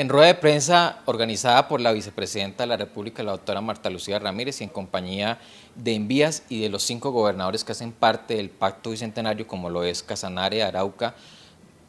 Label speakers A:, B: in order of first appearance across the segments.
A: En rueda de prensa organizada por la vicepresidenta de la República, la doctora Marta Lucía Ramírez, y en compañía de Envías y de los cinco gobernadores que hacen parte del Pacto Bicentenario, como lo es Casanare, Arauca,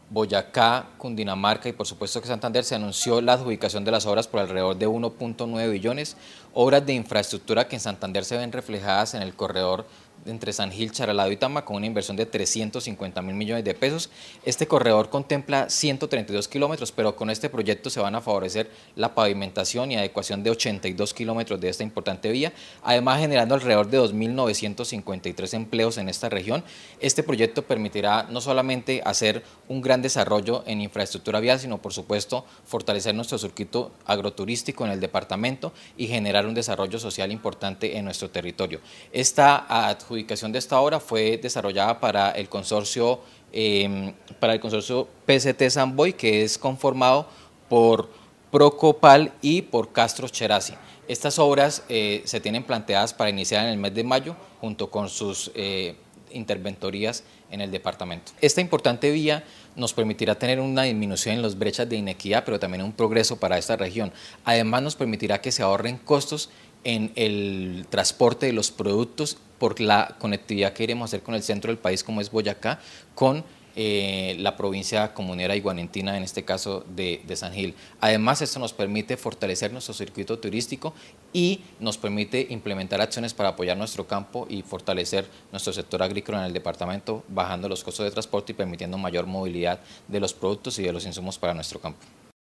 A: Boyacá, Cundinamarca y por supuesto que Santander, se anunció la adjudicación de las obras por alrededor de 1.9 billones, obras de infraestructura que en Santander se ven reflejadas en el corredor entre San Gil, Charalado y Tama con una inversión de 350 mil millones de pesos. Este corredor contempla 132 kilómetros, pero con este proyecto se van a favorecer la pavimentación y adecuación de 82 kilómetros de esta importante vía, además generando alrededor de 2.953 empleos en esta región. Este proyecto permitirá no solamente hacer un gran desarrollo en infraestructura vial, sino por supuesto fortalecer nuestro circuito agroturístico en el departamento y generar un desarrollo social importante en nuestro territorio. Esta adjudicación de esta obra fue desarrollada para el consorcio, em, para el consorcio PCT Samboy, que es conformado por Procopal y por Castro Cherasi. Estas obras eh, se tienen planteadas para iniciar en el mes de mayo, junto con sus eh, interventorías en el departamento. Esta importante vía nos permitirá tener una disminución en las brechas de inequidad, pero también un progreso para esta región. Además nos permitirá que se ahorren costos en el transporte de los productos por la conectividad que iremos a hacer con el centro del país como es Boyacá, con eh, la provincia comunera iguanentina, en este caso de, de, San Gil. Además, esto nos permite fortalecer nuestro circuito turístico y nos permite implementar acciones para apoyar nuestro campo y fortalecer nuestro sector agrícola en el departamento, bajando los costos de transporte y permitiendo mayor movilidad de los productos y de los insumos para nuestro campo.